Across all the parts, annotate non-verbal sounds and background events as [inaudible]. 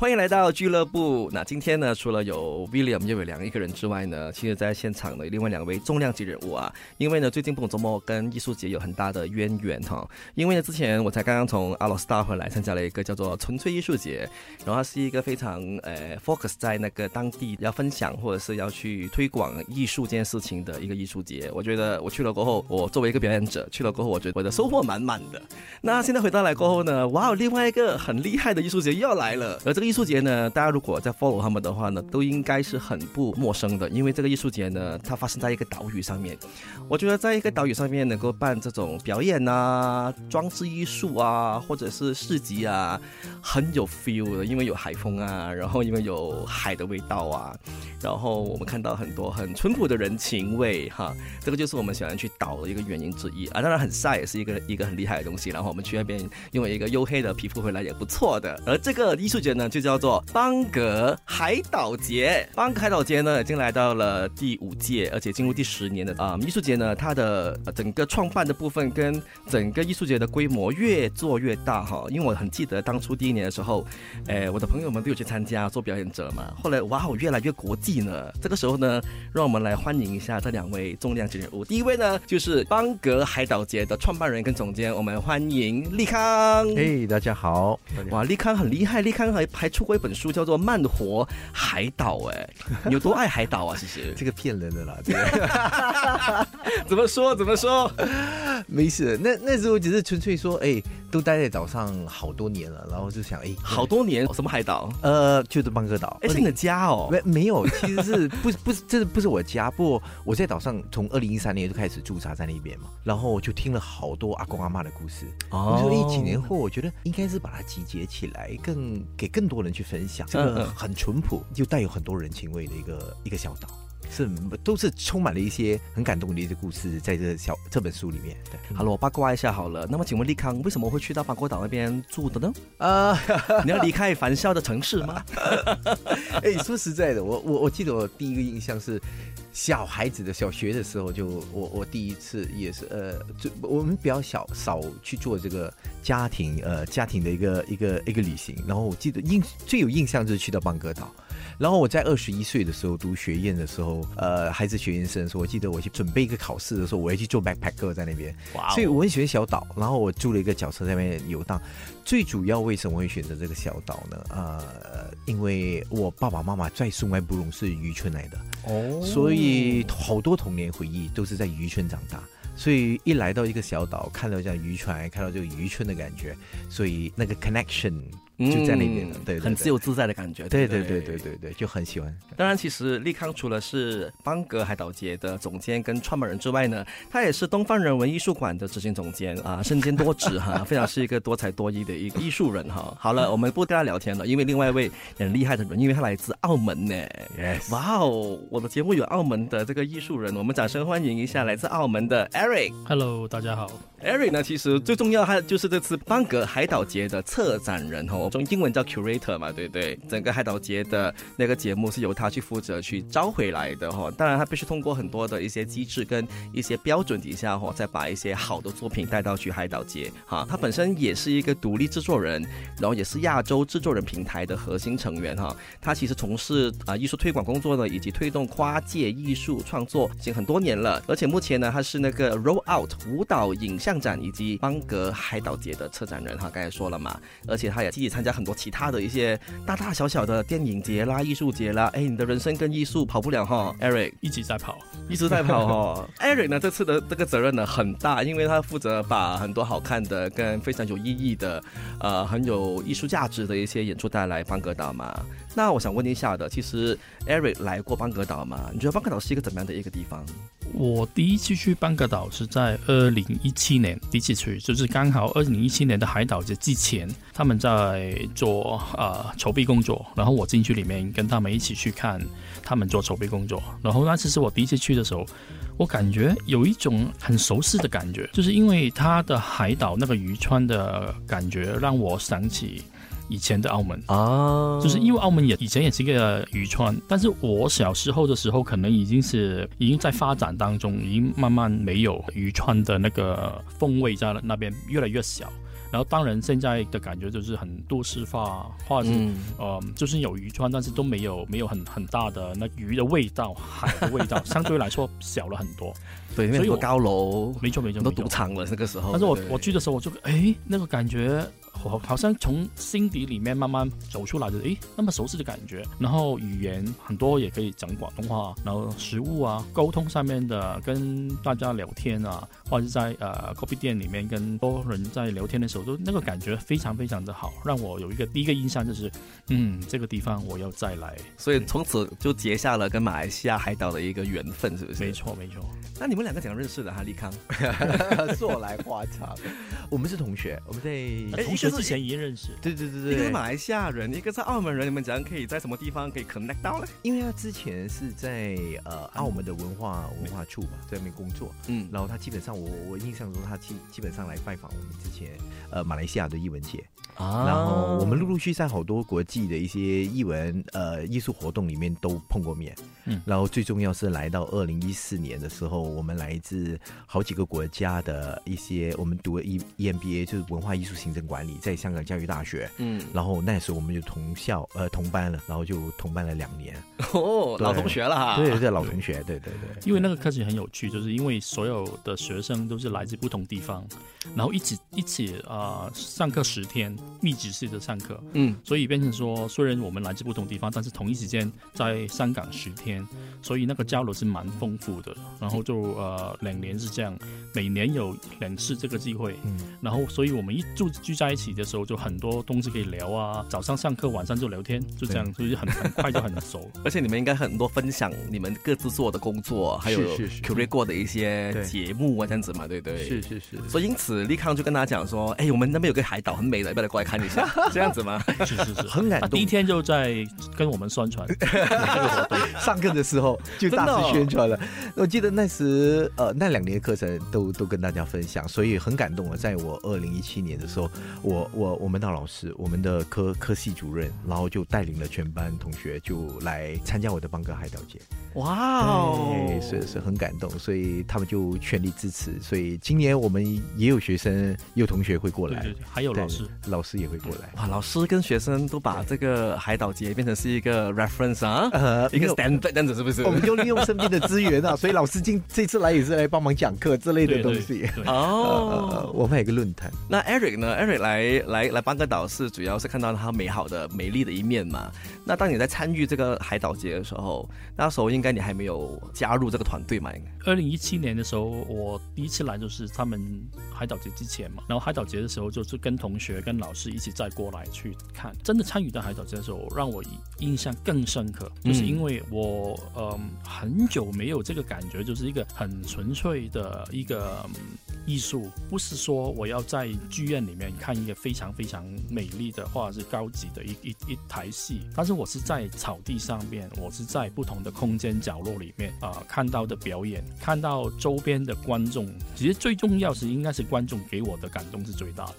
欢迎来到俱乐部。那今天呢，除了有 William 叶伟良一个人之外呢，其实在现场的另外两位重量级人物啊。因为呢，最近不周末跟艺术节有很大的渊源哈。因为呢，之前我才刚刚从阿罗斯达回来，参加了一个叫做纯粹艺术节，然后它是一个非常呃 focus 在那个当地要分享或者是要去推广艺术这件事情的一个艺术节。我觉得我去了过后，我作为一个表演者去了过后，我觉得我的收获满满的。那现在回到来过后呢，哇，另外一个很厉害的艺术节又要来了，而这个。艺术节呢，大家如果在 follow 他们的话呢，都应该是很不陌生的，因为这个艺术节呢，它发生在一个岛屿上面。我觉得在一个岛屿上面能够办这种表演啊、装置艺术啊，或者是市集啊，很有 feel 的，因为有海风啊，然后因为有海的味道啊，然后我们看到很多很淳朴的人情味哈，这个就是我们喜欢去岛的一个原因之一啊。当然很晒也是一个一个很厉害的东西，然后我们去那边用一个黝黑的皮肤回来也不错的。而这个艺术节呢，就就叫做邦格海岛节，邦格海岛节呢已经来到了第五届，而且进入第十年的啊艺术节呢，它的整个创办的部分跟整个艺术节的规模越做越大哈。因为我很记得当初第一年的时候，哎，我的朋友们都有去参加做表演者嘛。后来哇，越来越国际呢。这个时候呢，让我们来欢迎一下这两位重量级人物。第一位呢，就是邦格海岛节的创办人跟总监，我们欢迎立康。嘿，大家好。哇，立康很厉害，立康还还。出过一本书叫做《慢活海岛》，哎，你有多爱海岛啊？其实 [laughs] 这个骗人的啦，这个怎么说怎么说？[laughs] 没事，那那时候只是纯粹说，哎，都待在岛上好多年了，然后就想，哎，好多年什么海岛？呃，就是邦哥岛，哎，是你的家哦？没没有，其实是不不是，这不是我家，不过我在岛上从二零一三年就开始驻扎在那边嘛，然后我就听了好多阿公阿妈的故事。哦，所以几年后，我觉得应该是把它集结起来，更给更多人去分享。这个很淳朴又带有很多人情味的一个一个小岛。是，都是充满了一些很感动的一些故事，在这小这本书里面。对，好了，我八卦一下好了。那么，请问立康为什么会去到邦国岛那边住的呢？啊，[laughs] 你要离开繁嚣的城市吗？[laughs] 哎，说实在的，我我我记得我第一个印象是小孩子的小学的时候，就我我第一次也是呃，就我们比较小少去做这个家庭呃家庭的一个一个一个旅行。然后我记得印最有印象就是去到邦哥岛。然后我在二十一岁的时候读学院的时候，呃，还是学院生的时候，我记得我去准备一个考试的时候，我要去做 backpacker 在那边，所以我很喜欢小岛。然后我租了一个脚车在那边游荡。最主要为什么会选择这个小岛呢？呃，因为我爸爸妈妈在松外布隆是渔村来的，哦，所以好多童年回忆都是在渔村长大。所以一来到一个小岛，看到这样渔船，看到这个渔村的感觉，所以那个 connection。就在那边，对，很自由自在的感觉，对对对对对对，就很喜欢。当然，其实利康除了是邦格海岛节的总监跟创办人之外呢，他也是东方人文艺术馆的执行总监啊，身兼多职哈，[laughs] 非常是一个多才多艺的一个艺术人哈。好了，我们不跟他聊天了，因为另外一位很厉害的人，因为他来自澳门呢。哇哦，我的节目有澳门的这个艺术人，我们掌声欢迎一下来自澳门的 Eric。Hello，大家好。Eric 呢，其实最重要，他就是这次邦格海岛节的策展人中英文叫 curator 嘛，对不对？整个海岛节的那个节目是由他去负责去招回来的哈。当然，他必须通过很多的一些机制跟一些标准底下哈，再把一些好的作品带到去海岛节哈。他本身也是一个独立制作人，然后也是亚洲制作人平台的核心成员哈。他其实从事啊艺术推广工作呢，以及推动跨界艺术创作已经很多年了。而且目前呢，他是那个 Roll Out 舞蹈影像展以及邦格海岛节的策展人哈。刚才说了嘛，而且他也积极参加很多。其他的一些大大小小的电影节啦、艺术节啦，哎，你的人生跟艺术跑不了哈，Eric 一直在跑，一直在跑哈。[laughs] Eric 呢，这次的这个责任呢很大，因为他负责把很多好看的、跟非常有意义的、呃，很有艺术价值的一些演出带来邦格岛嘛。那我想问一下的，其实 Eric 来过邦格岛吗？你觉得邦格岛是一个怎么样的一个地方？我第一次去邦格岛是在二零一七年，第一次去就是刚好二零一七年的海岛节之前，他们在做呃筹备工作，然后我进去里面跟他们一起去看他们做筹备工作，然后那次是我第一次去的时候，我感觉有一种很熟悉的感觉，就是因为它的海岛那个渔村的感觉让我想起。以前的澳门。啊，就是因为澳门也以前也是一个渔村，但是我小时候的时候，可能已经是已经在发展当中，已经慢慢没有渔村的那个风味在那边越来越小。然后当然现在的感觉就是很都市化，或者是、嗯，呃，就是有渔村，但是都没有没有很很大的那鱼的味道，海的味道相对来说小了很多。[laughs] 对，所以我很多高楼，没错没错，很多没错赌场了，那个时候。但是我我去的时候，我就哎，那个感觉好好像从心底里面慢慢走出来的，哎，那么熟悉的感觉。然后语言很多也可以讲广东话，然后食物啊，沟通上面的跟大家聊天啊，或者是在呃 coffee 店里面跟多人在聊天的时候，都那个感觉非常非常的好，让我有一个第一个印象就是，嗯，这个地方我要再来。所以从此就结下了跟马来西亚海岛的一个缘分，是不是？没。错没错，那你们两个怎样认识的哈？利康，[laughs] 说来话长，我们是同学，我们在哎同学之前已经认识。对对对对。对，一个是马来西亚人，一个是澳门人，你们怎样可以在什么地方可以 connect 到呢？因为他之前是在呃澳门的文化文化处嘛，在那边工作，嗯，然后他基本上我我印象中他基基本上来拜访我们之前呃马来西亚的艺文节，啊然后我们陆陆续续在好多国际的一些艺文呃艺术活动里面都碰过面，嗯然后最重要是来到二零一四年的时候，我们来自好几个国家的一些我们读了 E EMBA 就是文化艺术行政管理，在香港教育大学。嗯，然后那时候我们就同校呃同班了，然后就同班了两年。哦，老同学了哈。对对对，老同学，对对对。因为那个课程很有趣，就是因为所有的学生都是来自不同地方，然后一起一起啊、呃上课十天，密集式的上课，嗯，所以变成说，虽然我们来自不同地方，但是同一时间在香港十天，所以那个交流是蛮丰富的。然后就呃两年是这样，每年有两次这个机会，嗯，然后所以我们一住聚在一起的时候，就很多东西可以聊啊，早上上课，晚上就聊天，就这样，所以很很快就很熟。[laughs] 而且你们应该很多分享你们各自做的工作，还有是是是 curate 过的一些节目啊，这样子嘛，对不对？是。是是。所以因此，立康就跟大家讲说：“哎，我们那边有个海岛很美的，不要来过来看一下？” [laughs] 这样子吗？是是是，很感动第一天就在跟我们宣传。[laughs] 上课的时候就大肆宣传了。我记得那时呃那两年的课程都都跟大家分享，所以很感动啊。在我二零一七年的时候，我我我们的老师，我们的科科系主任，然后就带领了全班同学就来参加我的邦哥海岛节。哇哦，是是很感动，所以他们就全力支持。所以今年我们也有学生、也有同学会过来，对对对，还有老师，老师也会过来。哇，老师跟学生都把这个海岛节变成是一个 reference 啊，呃一个 standard 这样子是不是？我们就利用身边的资源啊，所以老师今这次来也是来帮忙讲课之类的东西。[laughs] 哦，我们还有个论坛，那 Eric 呢？Eric 来来来帮个岛是主要是看到他美好的、美丽的一面嘛。那当你在参与这个海岛节的时候，那时候应该你还没有加入这个团队嘛？应该二零一七年的时候，我第一次来就是他们海岛节之前嘛，然后海岛节的时候就是跟同学、跟老师一起再过来去看。真的参与到海岛节的时候，让我印象更深刻，就是因为我嗯很久没有这个感觉，就是一个很纯粹的一个。嗯艺术不是说我要在剧院里面看一个非常非常美丽的或者是高级的一一一台戏，但是我是在草地上面，我是在不同的空间角落里面啊、呃看到的表演，看到周边的观众，其实最重要是应该是观众给我的感动是最大的。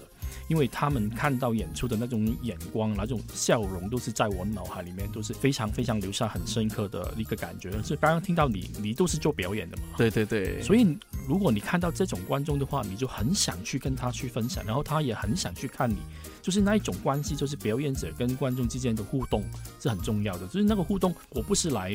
因为他们看到演出的那种眼光、那种笑容，都是在我脑海里面都是非常非常留下很深刻的一个感觉。是刚刚听到你，你都是做表演的嘛？对对对，所以如果你看到这种观众的话，你就很想去跟他去分享，然后他也很想去看你，就是那一种关系，就是表演者跟观众之间的互动是很重要的。就是那个互动，我不是来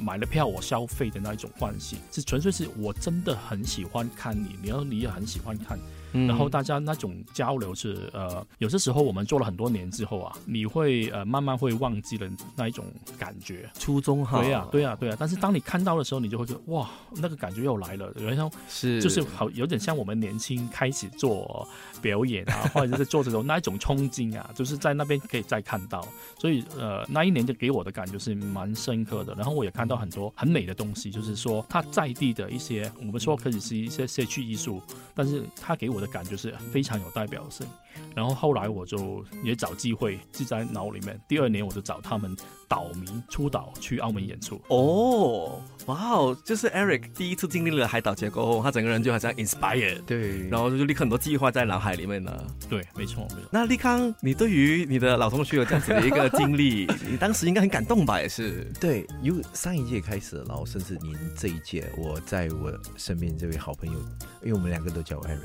买了票我消费的那一种关系，是纯粹是我真的很喜欢看你，然后你也很喜欢看。嗯然后大家那种交流是呃，有些时候我们做了很多年之后啊，你会呃慢慢会忘记了那一种感觉。初衷哈，对呀、对呀、对呀、但是当你看到的时候，你就会觉得哇，那个感觉又来了。然后是就是好有点像我们年轻开始做表演啊，[laughs] 或者是做这种那一种冲劲啊，就是在那边可以再看到。所以呃，那一年就给我的感觉是蛮深刻的。然后我也看到很多很美的东西，就是说它在地的一些我们说可以是一些社区艺术，但是它给我的感觉是非常有代表性。然后后来我就也找机会记在脑里面。第二年我就找他们岛民出岛去澳门演出。哦，哇哦，就是 Eric 第一次经历了海岛节过后，他整个人就好像 inspired，对，然后就立刻很多计划在脑海里面了。对，没错，没错。那立康，你对于你的老同学有这样子的一个经历，[laughs] 你当时应该很感动吧？也是。对，由上一届开始，然后甚至您这一届，我在我身边这位好朋友，因为我们两个都叫 Eric。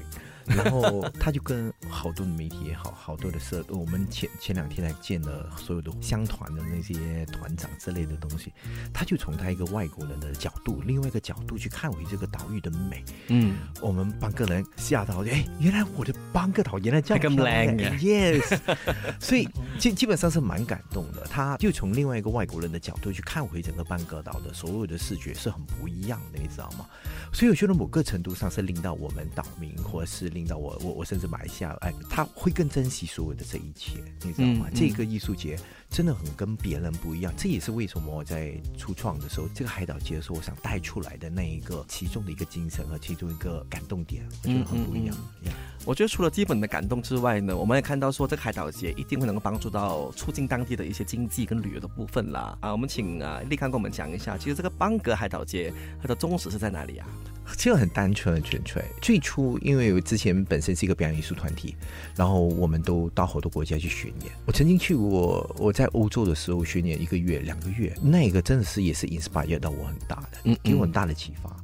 然后他就跟好多的媒体也好，好多的社，我们前前两天还见了所有的乡团的那些团长之类的东西，他就从他一个外国人的角度，另外一个角度去看回这个岛屿的美。嗯，我们班个人吓到，哎，原来我的班个岛原来这样漂亮，yes，[laughs] 所以基基本上是蛮感动的。他就从另外一个外国人的角度去看回整个班个岛的所有的视觉是很不一样的，你知道吗？所以我觉得某个程度上是令到我们岛民或者是。领导我，我我甚至买下，哎，他会更珍惜所有的这一切，你知道吗？这个艺术节真的很跟别人不一样，这也是为什么我在初创的时候，这个海岛节的时候，我想带出来的那一个其中的一个精神和其中一个感动点，我觉得很不一样。我觉得除了基本的感动之外呢，我们也看到说这个海岛节一定会能够帮助到促进当地的一些经济跟旅游的部分啦。啊，我们请啊立康跟我们讲一下，其实这个邦格海岛节它的宗旨是在哪里啊？其实很单纯、很纯粹。最初，因为我之前本身是一个表演艺术团体，然后我们都到好多国家去巡演。我曾经去过，我在欧洲的时候巡演一个月、两个月，那个真的是也是 inspire 到我很大的，给我很大的启发。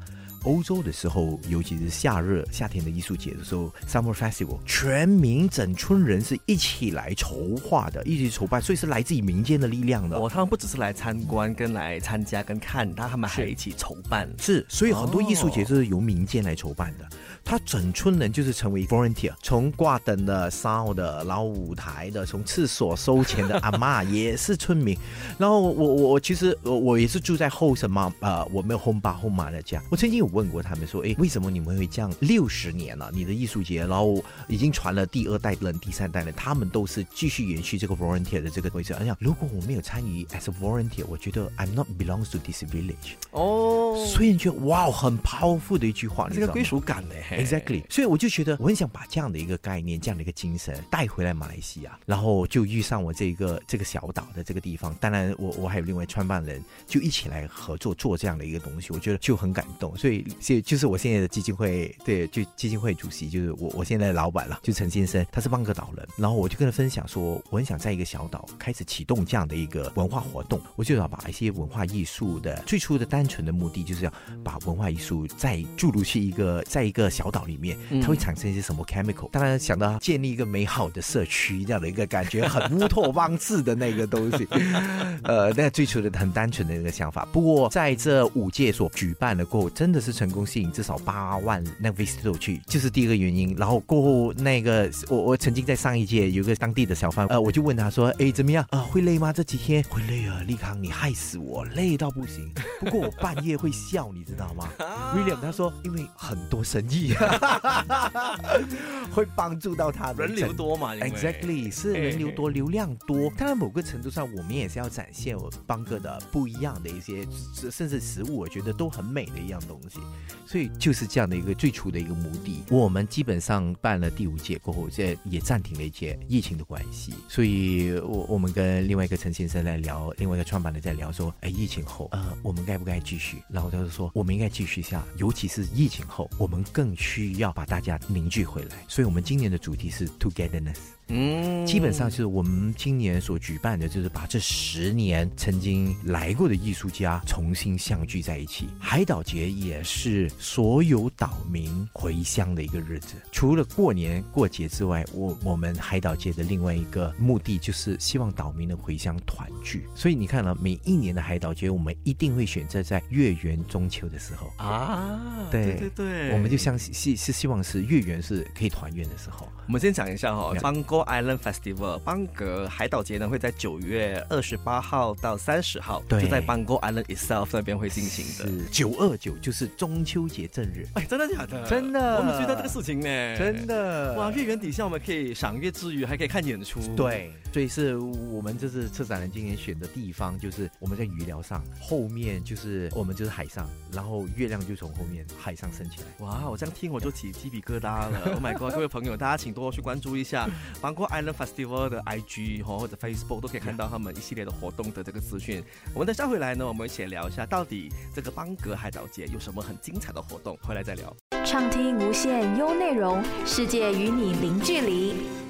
欧洲的时候，尤其是夏日夏天的艺术节的时候，Summer Festival，全民整村人是一起来筹划的，一起筹办，所以是来自于民间的力量的。哦，他们不只是来参观、跟来参加、跟看，但他们还一起筹办。是，所以很多艺术节都是由民间来筹办的。他整村人就是成为 volunteer，从挂灯的、烧的、然后舞台的，从厕所收钱的阿妈 [laughs] 也是村民。然后我我我其实我我也是住在后什么呃，我没有 home 爸 home 妈的家。我曾经有问过他们说，哎，为什么你们会这样？六十年了，你的艺术节，然后已经传了第二代人、第三代人，他们都是继续延续这个 volunteer 的这个规则。而且如果我没有参与 as a volunteer，我觉得 I'm not belongs to this village。哦，所以你觉得哇，很 powerful 的一句话，这个归属感呢？Exactly，所以我就觉得我很想把这样的一个概念、这样的一个精神带回来马来西亚，然后就遇上我这个这个小岛的这个地方。当然，我我还有另外创办人，就一起来合作做这样的一个东西，我觉得就很感动。所以，现就是我现在的基金会，对，就基金会主席就是我，我现在的老板了，就陈先生，他是邦格岛人。然后我就跟他分享说，我很想在一个小岛开始启动这样的一个文化活动，我就要把一些文化艺术的最初的单纯的目的，就是要把文化艺术再注入去一个在一个岛里。面它会产生一些什么 chemical？当然想到建立一个美好的社区这样的一个感觉，很乌托邦式的那个东西。[laughs] 呃，那最初的很单纯的一个想法。不过在这五届所举办的过后，真的是成功吸引至少八万那 visitor 去，就是第一个原因。然后过后那个我我曾经在上一届有个当地的小贩，呃，我就问他说：“哎，怎么样啊？会累吗？这几天会累啊，立康，你害死我，累到不行。不过我半夜会笑，你知道吗？[laughs] William 他说，因为很多生意。” [laughs] 会帮助到他人流多嘛？Exactly 是人流多，流量多。当然，某个程度上，我们也是要展现我邦哥的不一样的一些，甚至食物，我觉得都很美的一样东西。所以就是这样的一个最初的一个目的。我们基本上办了第五届过后，现在也暂停了一届，疫情的关系。所以我我们跟另外一个陈先生在聊，另外一个创办人在聊说，哎，疫情后，呃，我们该不该继续？然后他就说，我们应该继续下，尤其是疫情后，我们更需要把大家凝聚回来，所以我们今年的主题是 Togetherness。嗯，基本上是我们今年所举办的，就是把这十年曾经来过的艺术家重新相聚在一起。海岛节也是所有岛民回乡的一个日子。除了过年过节之外，我我们海岛节的另外一个目的就是希望岛民能回乡团聚。所以你看了每一年的海岛节，我们一定会选择在月圆中秋的时候啊。对对对，我们就相信是是希望是月圆是可以团圆的时候。我们先讲一下哈，邦哥 Island Festival 邦格海岛节呢会在九月二十八号到三十号，就在邦格 Island itself 那边会进行的。九二九就是中秋节正日，哎，真的假的？真的，我们知道这个事情呢，真的。哇，月圆底下我们可以赏月之余，还可以看演出。对。所以是我们这次策展人今年选的地方，就是我们在鱼寮上，后面就是我们就是海上，然后月亮就从后面海上升起来。哇，我这样听我就起鸡皮疙瘩了。[laughs] Oh my god，各位朋友，大家请多去关注一下，包括 Island Festival 的 IG 或者 Facebook 都可以看到他们一系列的活动的这个资讯。我们等下回来呢，我们一起聊一下到底这个邦格海岛节有什么很精彩的活动，回来再聊。畅听无限优内容，世界与你零距离。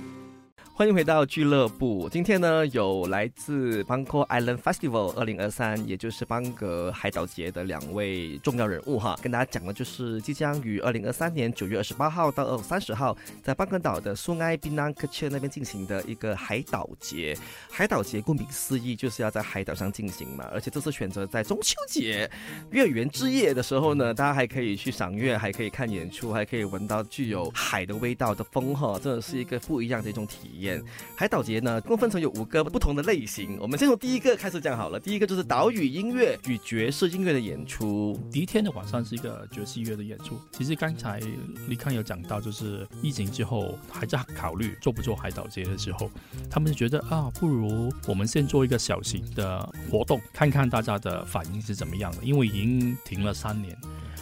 欢迎回到俱乐部。今天呢，有来自 b a n g o Island Festival 二零二三，也就是邦格海岛节的两位重要人物哈，跟大家讲的就是即将于二零二三年九月二十八号到二三十号，在邦格岛的苏埃宾南克切那边进行的一个海岛节。海岛节顾名思义，就是要在海岛上进行嘛。而且这次选择在中秋节月圆之夜的时候呢，大家还可以去赏月，还可以看演出，还可以闻到具有海的味道的风哈，真的是一个不一样的一种体验。海岛节呢，共分成有五个不同的类型。我们先从第一个开始讲好了。第一个就是岛屿音乐与爵士音乐的演出。第一天的晚上是一个爵士乐的演出。其实刚才李康有讲到，就是疫情之后还在考虑做不做海岛节的时候，他们就觉得啊，不如我们先做一个小型的活动，看看大家的反应是怎么样的。因为已经停了三年。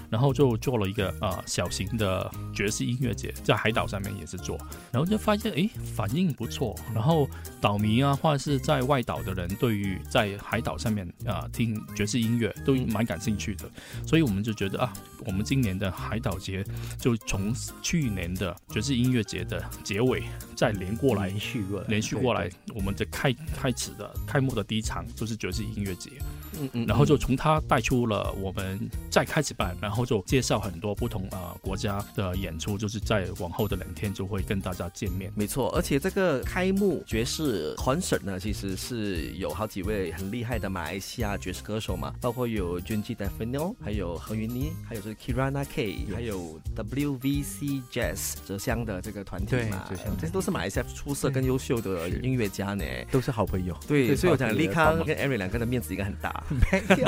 然后就做了一个呃小型的爵士音乐节，在海岛上面也是做，然后就发现哎反应不错，然后岛民啊或者是在外岛的人对于在海岛上面啊听爵士音乐都蛮感兴趣的，所以我们就觉得啊，我们今年的海岛节就从去年的爵士音乐节的结尾再连过来，连续过来，连续过来，我们的开开始的开幕的第一场就是爵士音乐节。嗯嗯，然后就从他带出了我们再开始办，然后就介绍很多不同啊国家的演出，就是在往后的两天就会跟大家见面。没错，而且这个开幕爵士 concert 呢，其实是有好几位很厉害的马来西亚爵士歌手嘛，包括有 Junji d e f i n o 还有何云妮，还有就是 Kirana K，还有 WVC Jazz 泽乡的这个团体嘛，这些都是马来西亚出色跟优秀的音乐家呢，都是好朋友。对，所以我讲李康跟 Eric 两个人的面子应该很大。[laughs] 没有。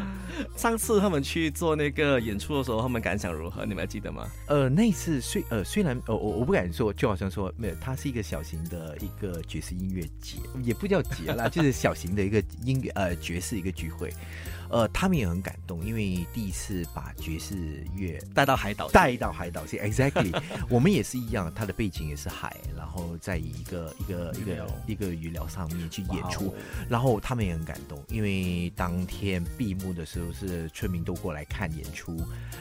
[laughs] 上次他们去做那个演出的时候，他们感想如何？你们还记得吗？呃，那次虽呃虽然呃我我不敢说，就好像说没有，它是一个小型的一个爵士音乐节，也不叫节啦，[laughs] 就是小型的一个音乐呃爵士一个聚会。呃，他们也很感动，因为第一次把爵士乐带到海岛，带到海岛去。Exactly，我们也是一样，它的背景也是海，然后在一个一个一个一个鱼疗上面去演出，然后他们也很感动，因为当天闭幕的时候是村民都过来看演出，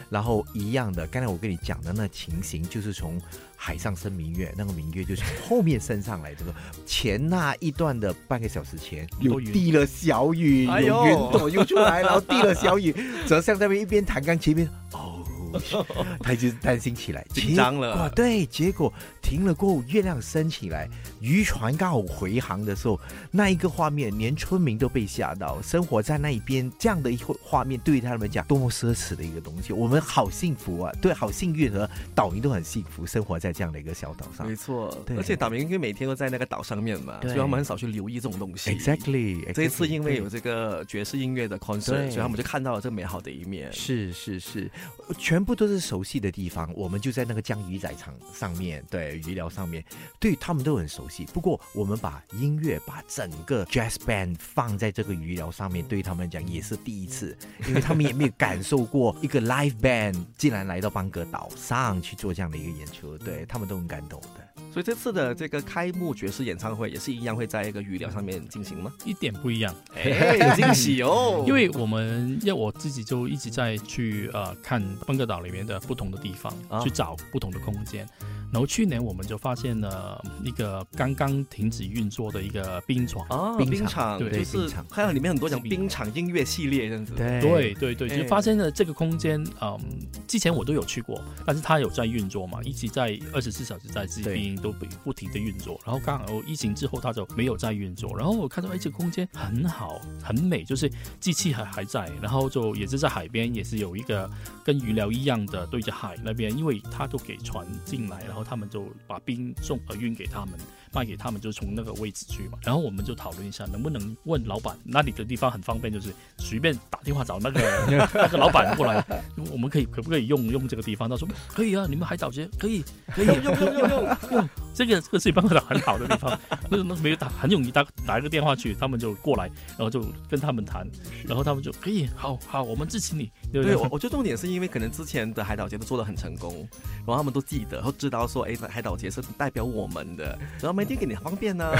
然后一样的，刚才我跟你讲的那情形就是从。海上升明月，那个明月就是后面升上来，这个前那一段的半个小时前有滴了小雨，有云朵又出来，然后滴了小雨，泽向那边一边弹钢琴一边哦。[laughs] 他就担心起来，紧张了。对，结果停了过后，月亮升起来，渔船刚好回航的时候，那一个画面，连村民都被吓到。生活在那一边这样的一画面，对于他们讲，多么奢侈的一个东西。我们好幸福啊，对，好幸运和岛民都很幸福，生活在这样的一个小岛上。没错，对而且岛民因为每天都在那个岛上面嘛，所以他们很少去留意这种东西。Exactly，这一次因为有这个爵士音乐的 concert，所以他们就看到了这美好的一面。是是是，全部都是熟悉的地方，我们就在那个江鱼仔场上面，对鱼疗上面，对他们都很熟悉。不过我们把音乐，把整个 jazz band 放在这个鱼疗上面，对他们讲也是第一次，因为他们也没有感受过一个 live band 竟然来到邦格岛上去做这样的一个演出，对他们都很感动的。所以这次的这个开幕爵士演唱会也是一样会在一个语料上面进行吗？一点不一样，哎，有惊喜哦！[laughs] 因为我们要我自己就一直在去呃看邦格岛里面的不同的地方，去找不同的空间。然后去年我们就发现了一个刚刚停止运作的一个冰床啊，冰场，对，就是还有里面很多讲冰场音乐系列这样子，对。对对，就发现了这个空间，嗯，之前我都有去过，但是它有在运作嘛，一直在二十四小时在这边都不不停的运作，然后刚好疫情之后它就没有再运作，然后我看到哎这个空间很好很美，就是机器还还在，然后就也是在海边，也是有一个跟鱼疗一样的对着海那边，因为它都给船进来，然后。他们就把冰送呃运给他们，卖给他们，就从那个位置去嘛。然后我们就讨论一下，能不能问老板那里的地方很方便，就是随便打电话找那个 [laughs] 那个老板过来，我们可以可不可以用用这个地方？他说可以啊，你们海岛节可以可以用用用用用。这个这个是邦克岛很好的地方，那那没有打很容易打打一个电话去，他们就过来，然后就跟他们谈，然后他们就可以好好，我们支持你，对对，对？我我觉得重点是因为可能之前的海岛节都做的很成功，然后他们都记得，然后知道说，哎，海岛节是代表我们的，然后每天给你方便呢、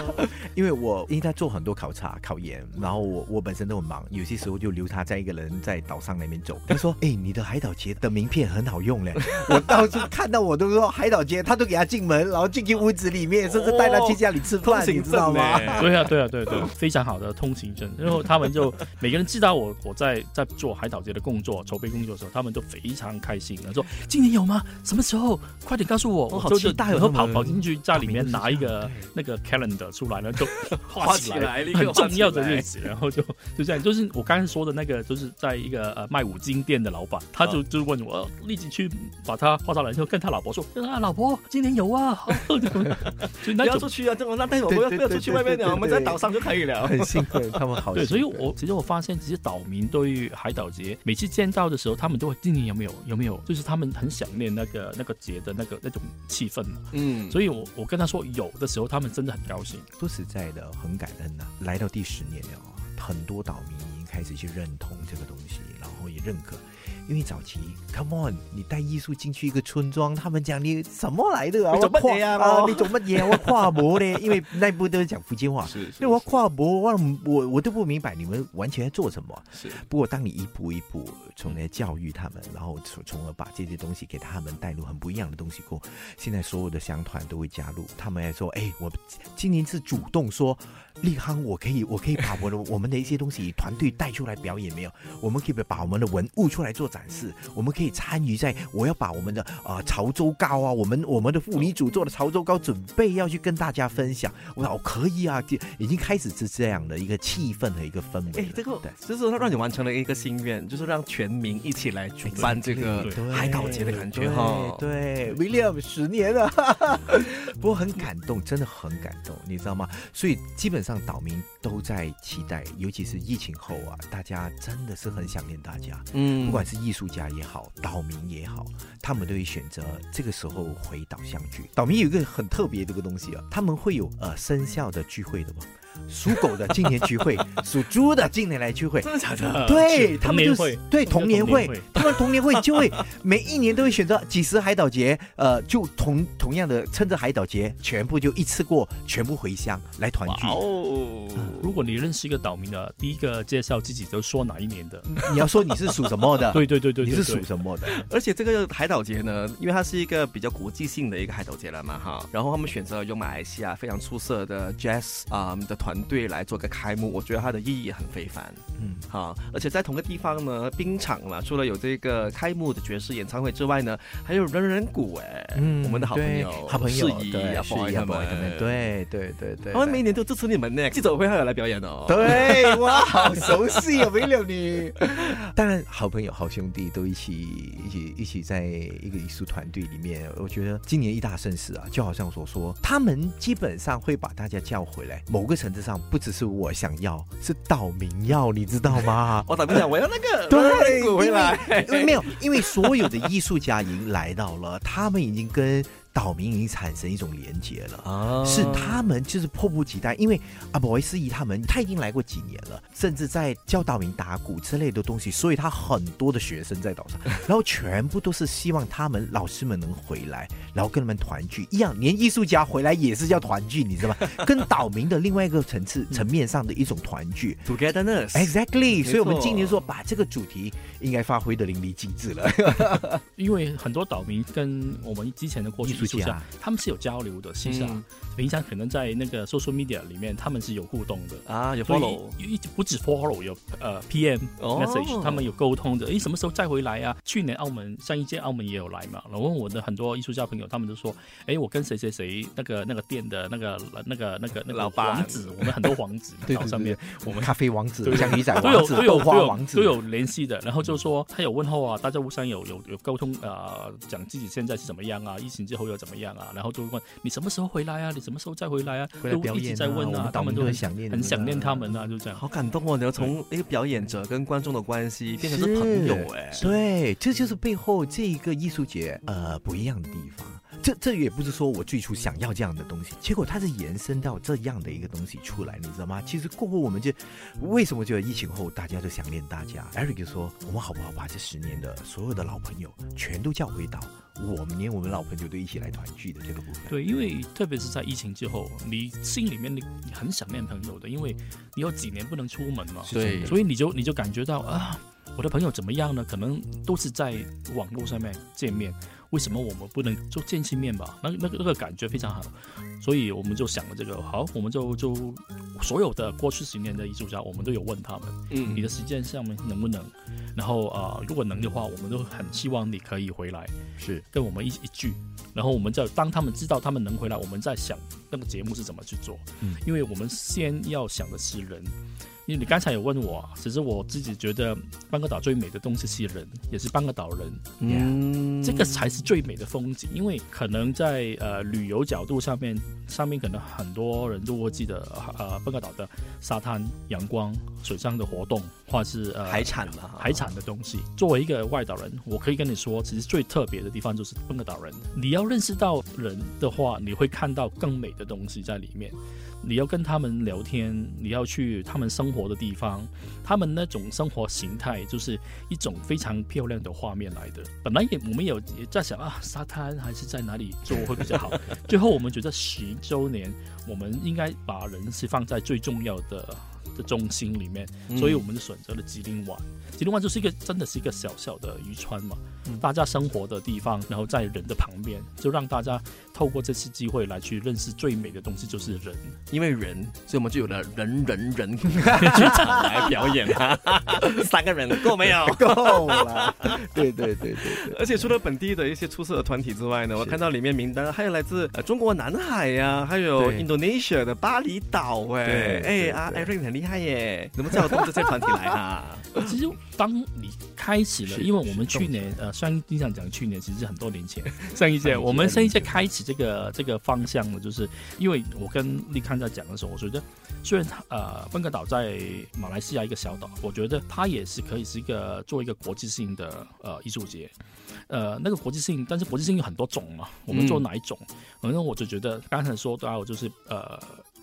[laughs] 因为我因为他做很多考察考研，然后我我本身都很忙，有些时候就留他在一个人在岛上那边走。他说：“哎、你的海岛节的名片很好用嘞，[laughs] 我到处看到我都说海岛节，他都给他进门，然后进去屋子里面，甚至带他去家里吃饭，你知道吗？对啊，对啊，对对，非常好的通行证。然后他们就每个人知道我我在在做海岛节的工作、筹备工作的时候，他们都非常开心。然后说今年有吗？什么时候？快点告诉我！我好期待哦然后跑跑进去在里面拿一个那个 calendar 出来，然后就画 [laughs] 画起起来很画重要的日子，然后就就这样。就是我刚才说的那个，就是在一个呃卖五金店的老板，他就就问我，立即去把它画上来，就跟他老婆说：“啊，老婆，今年有啊。[laughs] 好”就就不要出去啊！这种那但是我们不要不要出去外面对对了，我们在岛上就可以了。很兴奋，他们好对，所以我其实我发现，其实岛民对于海岛节每次见到的时候，他们都会今年有没有有没有，就是他们很想念那个那个节的那个那种气氛嘛。嗯，所以我我跟他说有的时候，他们真的很高兴。说实在的，很感恩呐、来到第十年了啊，很多岛民已经开始去认同这个东西，然后也认可。因为早期，Come on，你带艺术进去一个村庄，他们讲你什么来的啊？我跨啊你做乜嘢啊？我跨博呢？[laughs] 因为那部都是讲福建话，以我跨博，我我我都不明白你们完全在做什么。是不过，当你一步一步从来教育他们，然后从从而把这些东西给他们带入很不一样的东西过后，现在所有的乡团都会加入，他们还说：“哎，我今年是主动说，立康，我可以，我可以把我的我们的一些东西团队带出来表演，没有？我们可以把我们的文物出来做展示，我们可以参与在，我要把我们的呃潮州糕啊，我们我们的妇女组做的潮州糕准备要去跟大家分享。我说哦，可以啊，就已经开始是这样的一个气氛和一个氛围。哎，这个对。就是让你完成了一个心愿，就是让全民一起来举办这个对海岛节的感觉哈。对对，William 十年了，[laughs] 不过很感动，真的很感动，你知道吗？所以基本上岛民都在期待，尤其是疫情后啊，大家真的是很想念大家。嗯不管是艺术家也好，岛民也好，他们都会选择这个时候回岛相聚。岛民有一个很特别的一个东西啊，他们会有呃生肖的聚会的嘛，属狗的今年聚会，[laughs] 属猪的今年来聚会。真的假的？对他们就对童年会他们童年会就会 [laughs] 每一年都会选择几十海岛节，呃，就同同样的趁着海岛节，全部就一次过，全部回乡来团聚哇。哦，如果你认识一个岛民的，第一个介绍自己就说哪一年的。你要说你是属什么的？[laughs] 对对对对，你是属什么的？而且这个海岛节呢，因为它是一个比较国际性的一个海岛节了嘛，哈，然后他们选择了用马来西亚非常出色的 jazz 啊、的团队来做个开幕，我觉得它的意义很非凡，嗯，好，而且在同个地方呢，冰场嘛，除了有这个开幕的爵士演唱会之外呢，还有人人鼓哎，嗯我们的好朋友好朋友适宜对啊适宜啊，boy 他们，对对对对，他们每年都支持你们呢，记者会还有来表演哦，对，哇，[laughs] 好熟悉哦，没有你。当然，好朋友、好兄弟都一起、一起、一起在一个艺术团队里面。我觉得今年一大盛事啊，就好像所说，他们基本上会把大家叫回来。某个层次上，不只是我想要，是岛民要，你知道吗？[laughs] 我岛民想？我要那个对回来，因为没有，因为所有的艺术家已经来到了，他们已经跟岛民已经产生一种连结了。啊是他们就是迫不及待，因为阿伯维斯仪他们他已经来过几年了，甚至在教岛民打鼓之类的东西，所以他很多的学生在岛上，[laughs] 然后全部都是希望他们老师们能回来，然后跟他们团聚一样，连艺术家回来也是叫团聚，你知道吗？[laughs] 跟岛民的另外一个层次 [laughs] 层面上的一种团聚。togetherness，Exactly，所以我们今年说把这个主题应该发挥的淋漓尽致了。因为很多岛民跟我们之前的过去艺术家艺术家，他们是有交流的，线下、嗯平常可能在那个 social media 里面，他们是有互动的。啊，有 follow，有一不止 follow 有呃 PM 哦 message，、他们有沟通的。诶，什么时候再回来啊？去年澳门上一届澳门也有来嘛。然后我的很多艺术家朋友，他们都说，诶，我跟谁谁谁那个那个店的那个那个那个那个老板王子，我们很多王子 [laughs] 对岛上面，我们咖啡王子、对江鱼仔都有王子、都有豆花都有王子都有联系的，然后就说他有问候啊，大家互相有有有沟通呃，讲自己现在是怎么样啊，疫情之后又怎么样啊，然后就问你什么时候回来啊，你什么时候再回来啊，回来都一直表演啊在问啊，他们都很想念很想念啊他们啊，就这样。好感动哦！你要从一个表演者跟观众的关系变成是朋友哎，对，这就是背后这一个艺术节呃不一样的地方。这这也不是说我最初想要这样的东西，结果它是延伸到这样的一个东西出来，你知道吗？其实过后我们就为什么觉得疫情后大家都想念大家？Eric 就说，我们好不好把这十年的所有的老朋友全都叫回到我们连我们老朋友都一起来团聚的这个部分？对，因为特别是在疫情之后，你心里面你你很想念朋友的，因为你有几年不能出门嘛，对所以你就你就感觉到啊，我的朋友怎么样呢？可能都是在网络上面见面，为什么我们不能就见见面吧？那那个那个感觉非常好，所以我们就想了这个，好，我们就就所有的过去十年的艺术家，我们都有问他们，嗯你的时间上面能不能？然后呃，如果能的话，我们都很希望你可以回来，是跟我们一一聚。然后我们就当他们知道他们能回来，我们再想那个节目是怎么去做。嗯因为我们先要想的是人。因为你刚才有问我，其实我自己觉得半个岛最美的东西是人，也是半个岛人。嗯这个才是最美的风景，因为可能在呃旅游角度上面，上面可能很多人都会记得呃半个岛的沙滩、阳光、水上的活动，或是呃海产嘛，海产的东西。作为一个外岛人，我可以跟你说，其实最特别的地方就是半个岛人。你要认识到人的话，你会看到更美的东西在里面。你要跟他们聊天，你要去他们生活的地方，他们那种生活形态就是一种非常漂亮的画面来的。本来也我们有也在想啊，沙滩还是在哪里做会比较好。最后我们觉得十周年，我们应该把人是放在最重要的的中心里面，所以我们就选择了吉林湾。吉林湾就是一个真的是一个小小的渔村嘛，大家生活的地方，然后在人的旁边，就让大家透过这次机会来去认识最美的东西，就是人。因为人，所以我们就有了人人人剧场来表演啊，三个人够没有？够了，对对对对对，而且除了本地的一些出色的团体之外呢，我看到里面名单还有来自呃中国南海呀、还有对 Indonesia 的巴厘岛，哎哎啊对，Eric 很厉害耶，怎么叫动这些团体来啊？其实当你开启了，因为我们去年呃，上一经常讲去年，其实是很多年前，[laughs] 上一届我们上一届开启这个这个方向呢，就是因为我跟立康在讲的时候，我觉得虽然呃奔个岛在马来西亚一个小岛，我觉得它也是可以是一个做一个国际性的呃艺术节，呃那个国际性，但是国际性有很多种嘛，我们做哪一种？反正我就觉得刚才说到就是呃。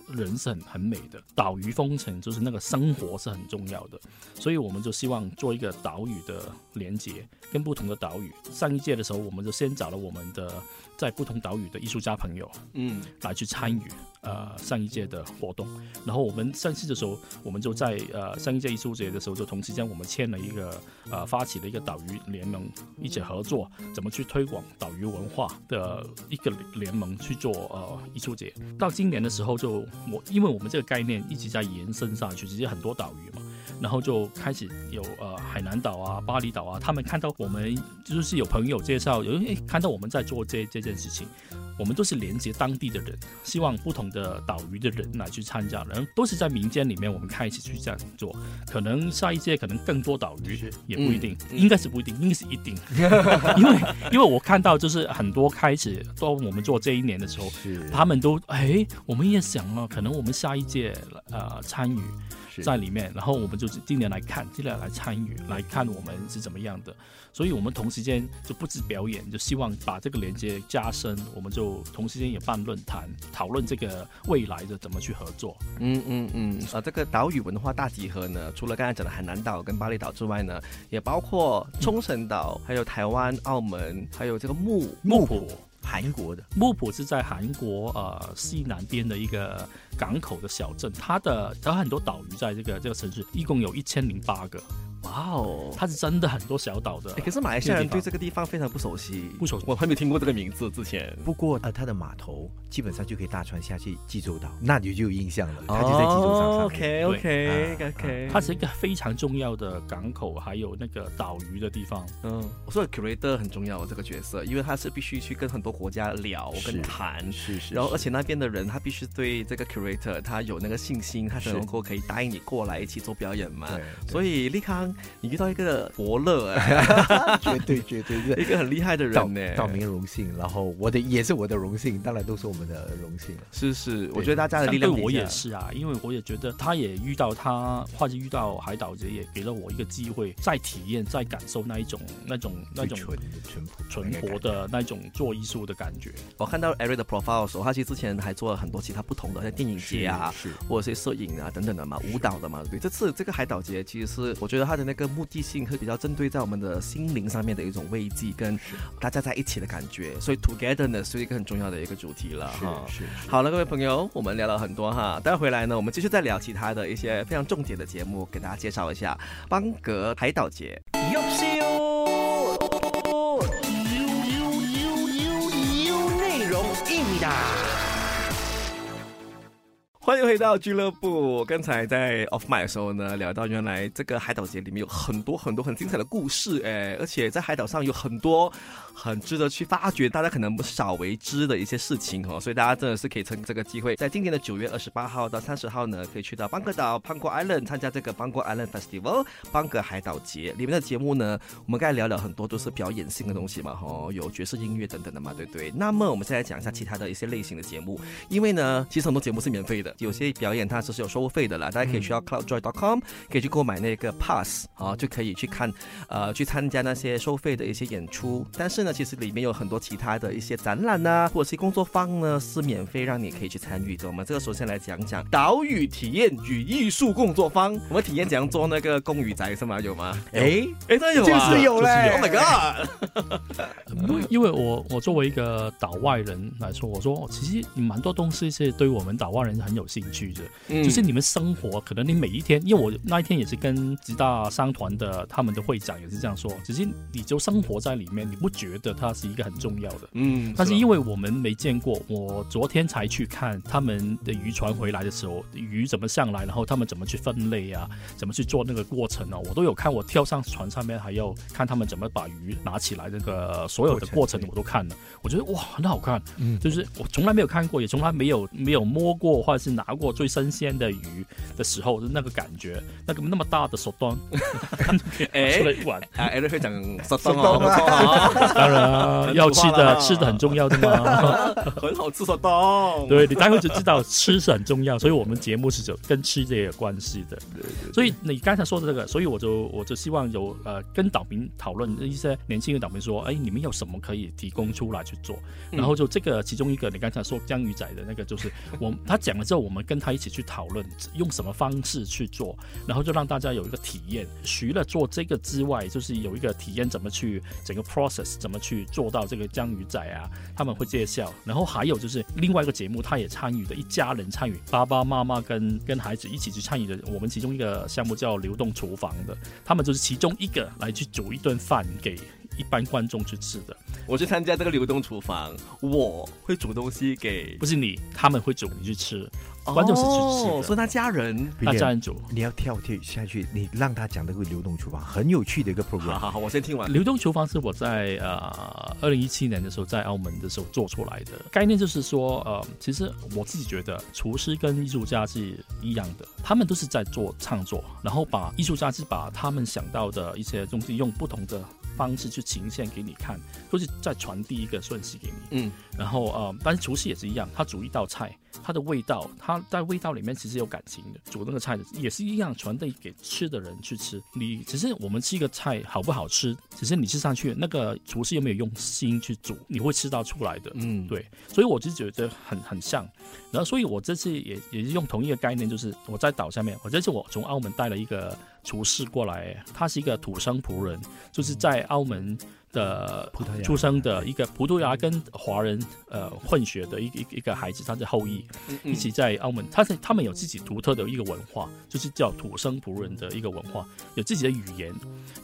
人是很很美的，岛屿风情就是那个生活是很重要的，所以我们就希望做一个岛屿的连接，跟不同的岛屿。上一届的时候，我们就先找了我们的在不同岛屿的艺术家朋友嗯来去参与呃上一届的活动，然后我们上次的时候，我们就在呃上一届艺术节的时候，就同时间我们签了一个呃发起了一个岛屿联盟，一起合作怎么去推广岛屿文化的一个联盟去做呃艺术节。到今年的时候就，我因为我们这个概念一直在延伸下去，其实很多岛屿嘛。然后就开始有呃海南岛啊、巴厘岛啊，他们看到我们就是有朋友介绍，有诶看到我们在做这这件事情，我们都是连接当地的人，希望不同的岛屿的人来去参加，然后都是在民间里面我们开始去这样做。可能下一届可能更多岛屿也不一定，嗯应该是不一定，应该是一定，因为因为我看到就是很多开始到我们做这一年的时候，是他们都哎，我们也想了，可能我们下一届呃参与。是在里面，然后我们就今年来看，尽量来参与，来看我们是怎么样的。所以我们同时间就不止表演，就希望把这个连接加深。我们就同时间也办论坛，讨论这个未来的怎么去合作。嗯嗯嗯，啊，这个岛屿文化大集合呢，除了刚才讲的海南岛跟巴厘岛之外呢，也包括冲绳岛，还有台湾、澳门，还有这个木木浦，韩国的，木浦是在韩国呃西南边的一个港口的小镇，它的它有很多岛屿在这个这个城市，一共有一千零八个，哇哦。它是真的很多小岛的诶。可是马来西亚人对这个地方非常不熟悉，不熟悉我还没听过这个名字之前。不过呃，它的码头基本上就可以大船下去济州岛，那你就有印象了，它就在济州岛上面。OK OK 它是一个非常重要的港口，还有那个岛屿的地方。嗯，我说 curator 很重要这个角色，因为他是必须去跟很多国家聊跟谈，是是，然后而且那边的人他必须对这个 curator curator 他有那个信心，他能够可以答应你过来一起做表演嘛。所以利康，你遇到一个伯乐、[laughs] 哎，绝对绝对是一个很厉害的人呢。道明荣幸，然后我的也是我的荣幸，当然都是我们的荣幸了。是是，我觉得大家的力量对我也是啊，因为我也觉得他也遇到他，或者遇到海岛节，也给了我一个机会，再体验、再感受那一种、那种、那种纯纯的淳朴的那种做艺术的感觉。我看到 Eric 的 profile 的时候，他其实之前还做了很多其他不同的，像电影节啊，是或者是摄影啊等等的嘛，舞蹈的嘛，对。这次这个海岛节其实是我觉得它的那个目的性会比较针对在我们的心灵上面的一种慰藉跟大家在一起的感觉，所以 togetherness 是一个很重要的一个主题了哈。是是好了，各位朋友，我们聊了很多哈，待会回来呢，我们继续再聊其他的一些非常重点的节目，给大家介绍一下邦格海岛节。欢迎回到俱乐部。刚才在 off m i 的时候呢，聊到原来这个海岛节里面有很多很多很精彩的故事，哎，而且在海岛上有很多很值得去发掘，大家可能不少为之的一些事情哦。所以大家真的是可以趁这个机会，在今年的九月二十八号到三十号呢，可以去到邦格岛 p a n g o Island 参加这个邦格 Island Festival 邦格海岛节里面的节目呢。我们刚才聊了很多都是表演性的东西嘛，哈，有爵士音乐等等的嘛，对不对？那么我们现在讲一下其他的一些类型的节目，因为呢，其实很多节目是免费的，有些表演它是是有收费的啦，大家可以去到 cloudjoy.com，可以去购买那个 pass 啊，就可以去看，呃，去参加那些收费的一些演出。但是呢，其实里面有很多其他的一些展览呐、或者是工作坊呢，是免费让你可以去参与的。我们这个首先来讲讲岛屿体验与艺术工作坊，我们体验怎样做那个公寓宅是吗？有吗？哎，哎，那有啊，就是有嘞，[laughs] Oh my god！因为因为我我作为一个岛外人来说，我说哦其实蛮多东西是对我们岛外人很有兴趣的，嗯就是你们生活，可能你每一天，因为我那一天也是跟吉大商团的他们的会长也是这样说，只是你就生活在里面，你不觉得它是一个很重要的。嗯但是因为为我们没见过，我昨天才去看他们的渔船回来的时候，鱼怎么上来，然后他们怎么去分类啊，怎么去做那个过程呢、我都有看。我跳上船上面，还要看他们怎么把鱼拿起来，那个所有的过程我都看了。我觉得哇，很好看，嗯就是我从来没有看过，也从来没有没有摸过或者是拿过最新鲜的鱼的时候的那个感觉，那个那么大的手端，[laughs] 哎出来一碗。啊，Eric 会讲手手动动啊啊，当然啊，要吃的吃的很重要的嘛。[laughs] 很好吃手动。对你待会就知道吃是很重要，所以我们节目是有跟吃这也有关系的。所以你刚才说的这个，所以我就我就希望有呃跟岛民讨论一些年轻的岛民说，哎，你们有什么可以提供出来去做？然后就这个其中一个，你刚才说江鱼仔的那个，就是我他讲了之后，我们跟他一起去讨论用什么方式去做，然后就让大家有一个体验。除了做这个之外，就是有一个体验怎么去整个 process 怎么去做到这个江鱼仔啊，他们会介绍。然后还有就是另外一个节目，他也参与的，一家人参与，爸爸妈妈跟跟孩子一起去参与的。我们其中一个项目叫流动厨房的，他们就是其中一个来去煮一顿饭给一般观众去吃的，我去参加这个流动厨房，我会煮东西给不是你，他们会煮你去吃，观众是去吃的哦所以他家人。他家人煮。你要跳跳下去，你让他讲这个流动厨房，很有趣的一个 program。好 [laughs] 好，我先听完。流动厨房是我在呃二零一七年的时候在澳门的时候做出来的概念，就是说呃，其实我自己觉得厨师跟艺术家是一样的，他们都是在做创作，然后把艺术家是把他们想到的一些东西用不同的方式去呈现给你看，都是在传递一个讯息给你。嗯，然后呃，但是厨师也是一样，他煮一道菜，它的味道，它在味道里面其实有感情的。煮那个菜也是一样，传递给吃的人去吃。你只是我们吃一个菜好不好吃，只是你吃上去，那个厨师有没有用心去煮，你会吃到出来的。嗯，对，所以我就觉得很很像。然后，所以我这次也也是用同一个概念，就是我在岛下面，我这次我从澳门带了一个厨师过来，他是一个土生仆人，就是在澳门的葡萄牙出生的一个葡萄牙跟华人呃混血的一个一个孩子，他的后裔，一起在澳门，他是他们有自己独特的一个文化，就是叫土生葡人的一个文化，有自己的语言，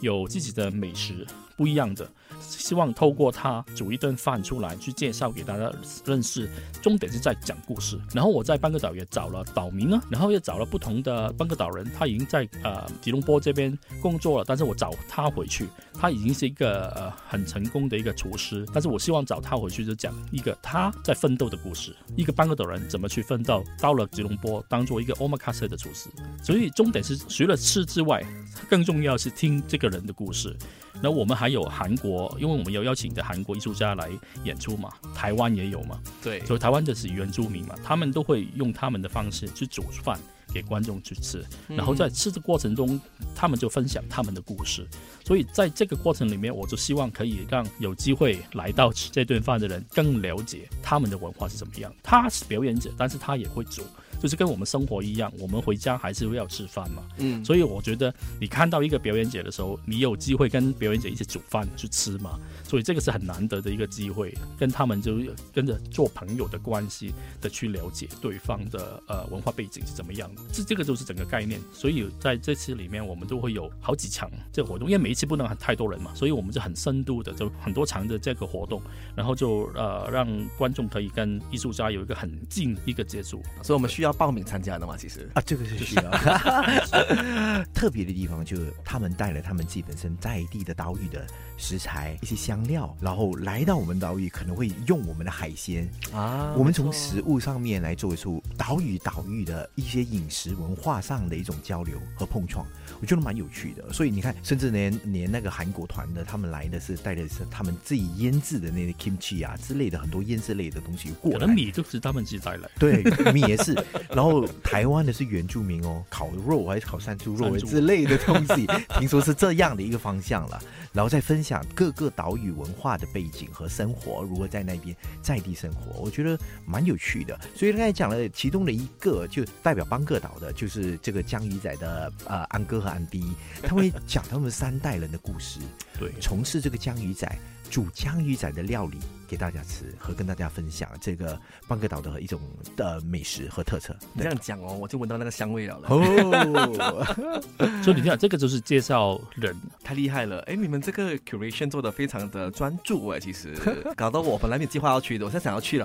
有自己的美食，不一样的。希望透过他煮一顿饭出来，去介绍给大家认识。重点是在讲故事。然后我在半个岛也找了岛民啊，然后也找了不同的半个岛人，他已经在呃吉隆坡这边工作了，但是我找他回去，他已经是一个呃很成功的一个厨师，但是我希望找他回去就讲一个他在奋斗的故事，一个邦格岛人怎么去奋斗，到了吉隆坡当做一个 omakase 的厨师。所以重点是除了吃之外，更重要是听这个人的故事。那我们还有韩国，因为我们有邀请的韩国艺术家来演出嘛，台湾也有嘛，对，所以台湾的是原住民嘛，他们都会用他们的方式去煮饭给观众去吃，然后在吃的过程中，他们就分享他们的故事。所以在这个过程里面，我就希望可以让有机会来到吃这顿饭的人更了解他们的文化是怎么样。他是表演者，但是他也会煮。就是跟我们生活一样，我们回家还是要吃饭嘛。嗯，所以我觉得你看到一个表演者的时候，你有机会跟表演者一起煮饭去吃嘛。所以这个是很难得的一个机会，跟他们就跟着做朋友的关系的去了解对方的呃文化背景是怎么样的。这这个就是整个概念。所以在这次里面，我们都会有好几场这个活动，因为每一次不能太多人嘛，所以我们就很深度的，就很多场的这个活动，然后就呃让观众可以跟艺术家有一个很近一个接触。所以我们需要报名参加的嘛，其实啊，这个是需要。[laughs] 特别的地方就是他们带了他们自己本身在地的岛屿的食材、一些香料，然后来到我们岛屿，可能会用我们的海鲜啊我们从食物上面来做出岛屿岛屿的一些饮食文化上的一种交流和碰撞，我觉得蛮有趣的。所以你看，甚至连连那个韩国团的，他们来的是带的是他们自己腌制的那些 kimchi 啊之类的很多腌制类的东西过来。可能米就是他们自己带来。对，米也是。[laughs] 然后台湾的是原住民哦，烤肉还是烤山猪肉之类的东西，听说是这样的一个方向了。然后再分享各个岛屿文化的背景和生活，如何在那边在地生活，我觉得蛮有趣的。所以刚才讲了其中的一个，就代表邦个岛的，就是这个江鱼仔的。呃安哥和安迪，他会讲他们三代人的故事，对，从事这个江鱼仔煮江鱼仔的。料理给大家吃，和跟大家分享这个邦个岛的一种的美食和特色。你这样讲哦，我就闻到那个香味了了，哦，[laughs] 所以你看，这个就是介绍人。太厉害了！哎，你们这个 curation 做的非常的专注哎，其实搞得我本来没计划要去的，我现在想要去了。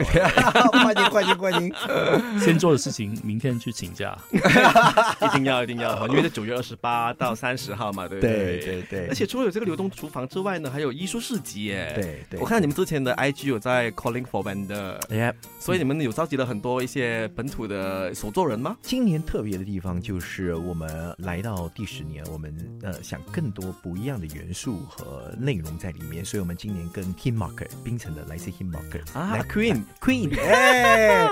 欢迎欢迎欢迎！先做的事情，明天去请假。一定要一定要，因为在九月二十八到三十号嘛，对不对对对对，而且除了有这个流动厨房之外呢，还有艺术市集耶。对对，我看你们之前的 IG 有在 Calling for Band，哎，所以你们有召集了很多一些本土的手作人吗？今年特别的地方就是我们来到第十年，我们呃想更多不一样的元素和内容在里面，所以我们今年跟 Him Market 槟城的来自 Him Market 啊，Queen Queen，哎，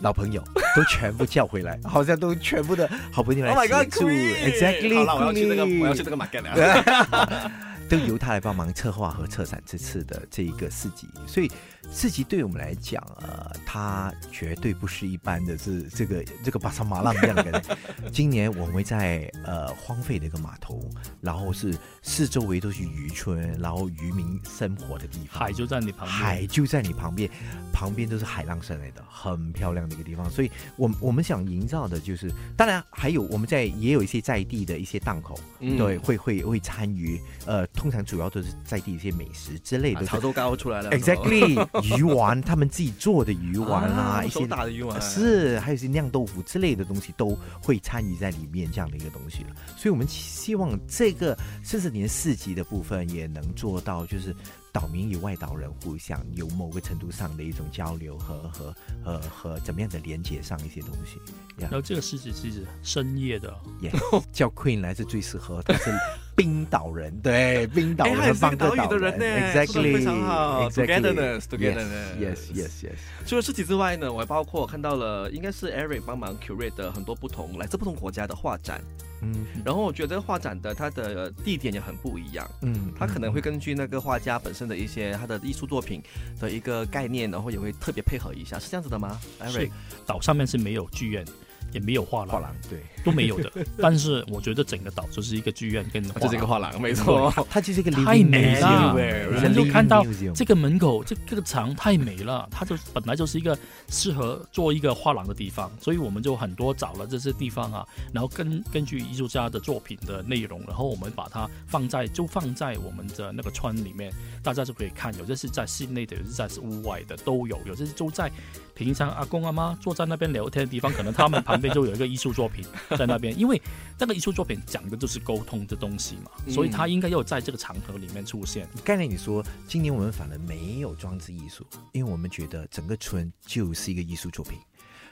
老朋友都全部叫回来，好像都全部的好朋友 Oh 来协助 Queen！，Exactly，好了，我要去这个，我要去这个 market 了。[laughs] 都由他来帮忙策划和策展这次的这一个市集，所以市集对我们来讲，呃，它绝对不是一般的是这个这个巴沙马浪一样的感觉。[laughs] 今年我们会在呃荒废的一个码头，然后是四周围都是渔村，然后渔民生活的地方，海就在你旁边，海就在你旁边，旁边都是海浪声来的，很漂亮的一个地方。所以我们我们想营造的就是，当然还有我们在也有一些在地的一些档口，嗯对，会会会参与，呃，通常主要都是在地一些美食之类的。啊潮州糕出来了 [laughs] Exactly，鱼丸，他们自己做的鱼丸啊，一些手打的鱼丸是，还有一些酿豆腐之类的东西都会参与在里面这样的一个东西了。所以我们希望这个四十年四级的部分也能做到，就是岛民与外岛人互相有某个程度上的一种交流和和和和怎么样的连接上一些东西。然后这个事情是深夜的，耶、叫 Queen 来是最适合，他是冰岛人，对，冰岛 [laughs] 哎，他也人，是个岛的人呢，exactly，非常好 Togetherness, togetherness yes yes yes，除了市集之外呢，我还包括看到了，应该是 Eric 帮忙 curate 的很多不同来自不同国家的画展。嗯然后我觉得这个画展的它的地点也很不一样，嗯，它可能会根据那个画家本身的一些他的艺术作品的一个概念，然后也会特别配合一下，是这样子的吗是？Eric，岛上面是没有剧院，也没有画廊，画廊对，都没有的。[laughs] 但是我觉得整个岛就是一个剧院跟就这是一个画廊，没错。它就是一个太美了人就看到这个门口这这个墙太美了，它就本来就是一个适合做一个画廊的地方，所以我们就很多找了这些地方啊，然后根根据艺术家的作品的内容，然后我们把它放在就放在我们的那个村里面，大家就可以看，有些是在室内的，有些是在屋外的都有，有些是就在平常阿公阿妈坐在那边聊天的地方，可能他们旁边边就有一个艺术作品 [laughs] 在那边，因为那个艺术作品讲的就是沟通的东西嘛，所以它应该要在这个场合里面出现。刚才你说，今年我们反而没有装置艺术，因为我们觉得整个村就是一个艺术作品。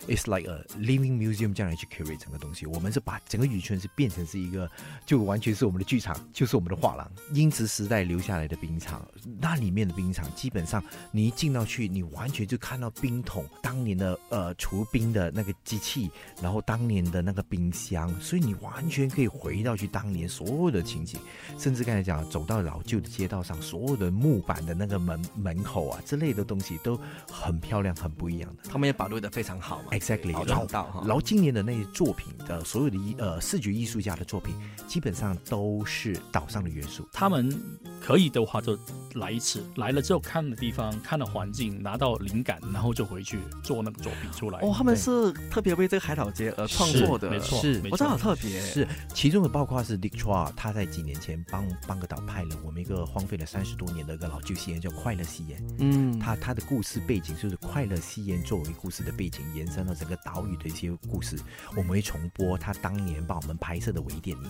It's like a living museum 这样来去 curate 整个东西。我们是把整个渔村是变成是一个，就完全是我们的剧场，就是我们的画廊。英殖时代留下来的冰场，那里面的冰场基本上你一进到去，你完全就看到冰桶当年的呃除冰的那个机器，然后当年的那个冰箱，所以你完全可以回到去当年所有的情景，甚至刚才讲走到老旧的街道上，所有的木板的那个门门口啊之类的东西都很漂亮，很不一样的。他们也保留的非常好嘛。Exactly，好然后到哈然后今年的那些作品的所有的艺呃视觉艺术家的作品，基本上都是岛上的元素。他们可以的话就来一次，来了之后看的地方，看了环境，拿到灵感，然后就回去做那个作品出来。哦，他们是特别为这个海岛节而创作的，没错，是没我知道好错。特别，是，其中的包括是 Dick Chua，他在几年前帮邦格岛派了我们一个荒废了三十多年的一个老旧戏院，叫《快乐戏院》。嗯，他他的故事背景就是快乐戏院作为故事的背景，延伸了整个岛屿的一些故事。我们会重播他当年帮我们拍摄的微电影。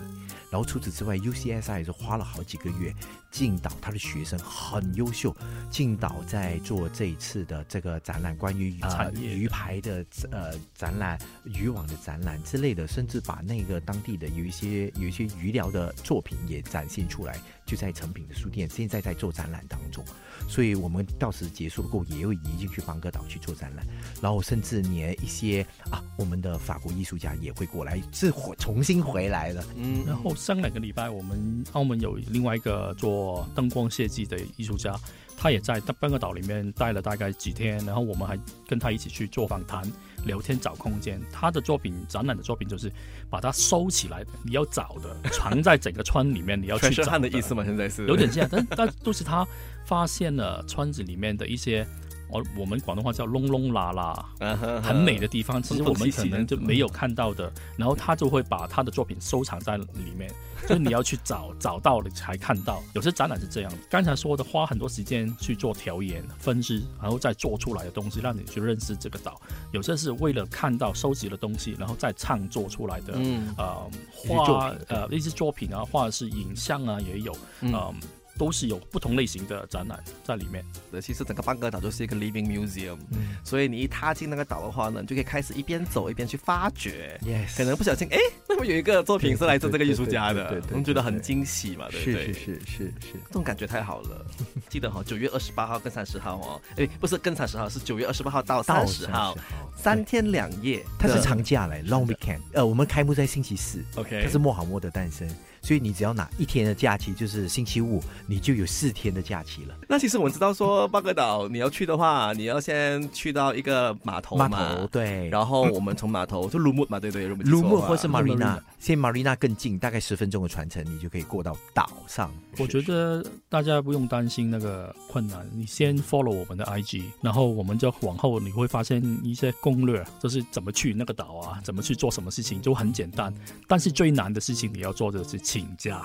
然后除此之外，UCSI 也是花了好几个月，进岛他的学生很优秀，进岛在做这一次的这个展览，关于呃产业的鱼排的呃展览、渔网的展览之类的，甚至把那个当地的有一些有一些鱼疗的作品也展现出来，就在成品的书店，现在在做展览当中。所以我们到时结束了过后，也会移进去邦格岛去做展览，然后甚至连一些啊，我们的法国艺术家也会过来，是回重新回来了。嗯然后上两个礼拜，我们澳门有另外一个做灯光设计的艺术家，他也在半个岛里面待了大概几天，然后我们还跟他一起去做访谈、聊天、找空间。他的作品展览的作品就是把它收起来的，你要找的，藏在整个村里面，你要去找汉的意思吗？现在是。有点像，但但都是他发现了村子里面的一些，我我们广东话叫窿窿罅罅，嗯哼很美的地方，其实我们可能就没有嗯。看到的，然后他就会把他的作品收藏在里面，就是你要去找找到了才看到。有些展览是这样，刚才说的花很多时间去做调研、分支，然后再做出来的东西，让你去认识这个岛。有些是为了看到收集的东西，然后再创作出来的，嗯呃，画呃一些作品啊，或者是影像啊也有，嗯嗯。都是有不同类型的展览在里面。的，其实整个半个岛就是一个 living museum，、嗯所以你一踏进那个岛的话呢，你就可以开始一边走一边去发掘。，yes，可能不小心，哎，那么有一个作品是来自这个艺术家的对对对对对，对我们觉得很惊喜嘛，对不对？是是是是是，这种感觉太好了。[laughs] 记得哈、九月二十八号跟三十号哦，哎，不是跟三十号，是九月二十八号到三十号，三天两夜。它是长假来，long weekend。呃，我们开幕在星期四，OK，它是莫好莫的诞生，所以你只要拿一天的假期，就是星期五，你就有四天的假期了。那其实我们知道说，巴格岛你要去的话，你要先去到一个码头码，头对，然后我们从码头就鲁木嘛，对对，鲁木卢木或是 Marina，现在 Marina 更近，大概十分钟的船程，你就可以过到岛上。我觉得大家不用担心那个困难，你先 follow 我们的 IG，然后我们就往后你会发现一些攻略，就是怎么去那个岛啊，怎么去做什么事情，就很简单。但是最难的事情你要做的是请假，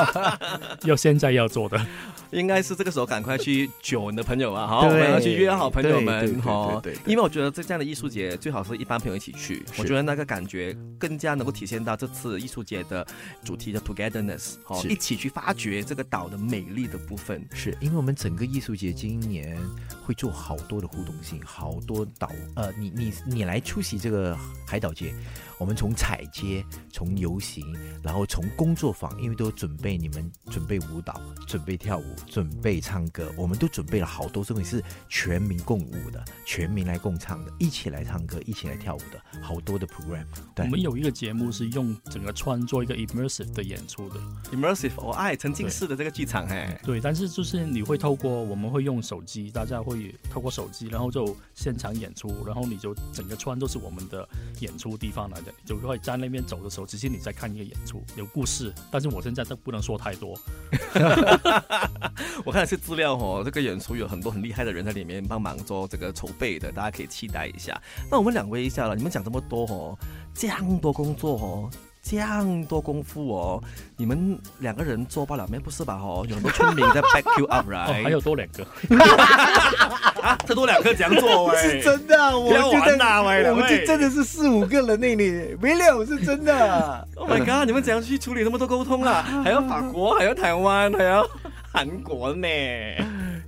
[laughs] 要现在要做的。应该是这个时候赶快去揪你的朋友啊，[laughs] 好，我们要去约好朋友们对对对，对因为我觉得这这样的艺术节最好是一般朋友一起去，我觉得那个感觉更加能够体现到这次艺术节的主题的 togetherness，好，是一起去发掘这个岛的美丽的部分。是因为我们整个艺术节今年会做好多的互动性，好多岛呃，你你你来出席这个海岛节，我们从踩街，从游行，然后从工作坊，因为都准备你们准备舞蹈，准备跳舞，准备唱歌，我们都准备了好多东西是全民共舞的，全民来共唱的，一起来唱歌，一起来跳舞的，好多的 program。对我们有一个节目是用整个川做一个 immersive 的演出的，immersive，我爱沉浸式的这个剧场，哎，对，但是就是你会透过我们会用手机，大家会透过手机，然后就现场演出，然后你就整个村都是我们的演出地方来的，就会在那边走的时候，只是你在看一个演出，有故事。但是我现在都不能说太多，[laughs] 我看了些资料哦，这个演出有很多很厉害的人在里面帮忙做这个筹备的，大家可以期待一下。那我们两位一下了，你们讲这么多哦，这样多工作哦。这样多功夫哦，你们两个人做不了没？不是吧？哦，有很多村民在 back [laughs] you up？还有多两个，啊，这多两个怎样做是真的，我不要觉得玩呐喂我们喂这真的是四五个人那里，没有是真的。Oh my god！你们怎样去处理那么多沟通啊？还有法国，还有台湾，还有韩国呢？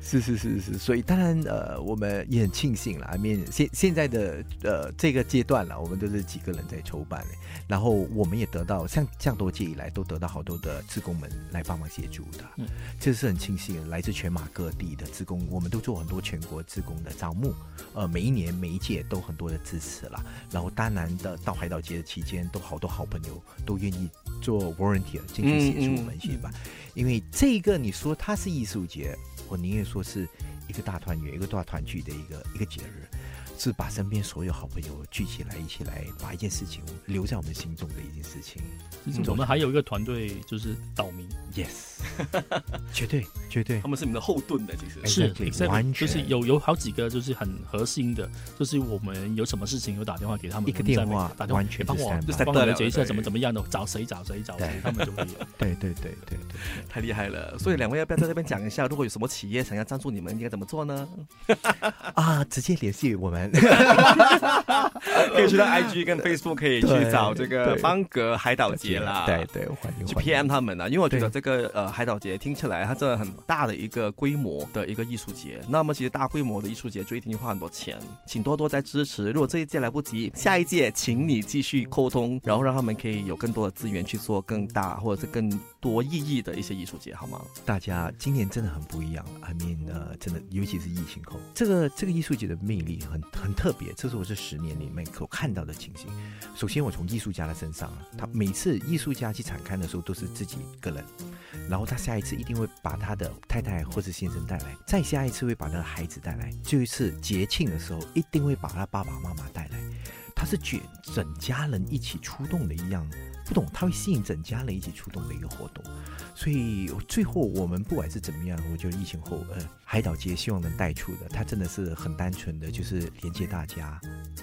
是是是是，所以当然呃，我们也很庆幸了。I mean，现现在的呃这个阶段了，我们都是几个人在筹办，然后我们也得到像这样多届以来都得到好多的职工们来帮忙协助的，嗯这是很庆幸的。来自全马各地的职工，我们都做很多全国职工的招募，呃，每一年每一届都很多的支持啦。然后当然的到海岛节的期间，都好多好朋友都愿意做 volunteer 进去协助我们去吧。因为这个你说它是艺术节，我宁愿说是一个大团圆、一个大团聚的一个一个节日，是把身边所有好朋友聚起来，一起来把一件事情留在我们心中的一件事情。我们还有一个团队就是岛民，Yes，[laughs] 绝对绝对他们是你们的后盾的，其实。是完就是有有好几个就是很核心的，就是我们有什么事情有打电话给他们，一个电话打电话完全是帮我就帮我解一下怎么怎么样的，找谁找谁找谁，他们就会有。对对对对对。太厉害了！所以两位要不要在这边讲一下，如果有什么企业想要赞助你们，应该怎么做呢？[laughs] 啊，直接联系我们。[laughs] 可以去到 IG 跟 Facebook 可以去找这个对邦格海岛节啦。对对，欢迎去 PM 他们啊，因为我觉得这个呃海岛节听起来它真的很大的一个规模的一个艺术节。那么其实大规模的艺术节就一定要花很多钱，请多多再支持。如果这一届来不及，下一届请你继续沟通，然后让他们可以有更多的资源去做更大或者是更多意义的一些艺术节，好吗？大家今年真的很不一样了。I mean，呃，真的，尤其是疫情后，这个这个艺术节的魅力很很特别，这是我这十年里面所看到的情形。首先，我从艺术家的身上啊，他每次艺术家去产刊的时候都是自己一个人，然后他下一次一定会把他的太太或者先生带来，再下一次会把他的孩子带来，最后一次节庆的时候一定会把他爸爸妈妈带来。他是卷整家人一起出动的一样，不懂他会吸引整家人一起出动的一个活动。所以最后我们不管是怎么样，我觉得疫情后，呃，海岛节希望能带出的，它真的是很单纯的，就是连接大家，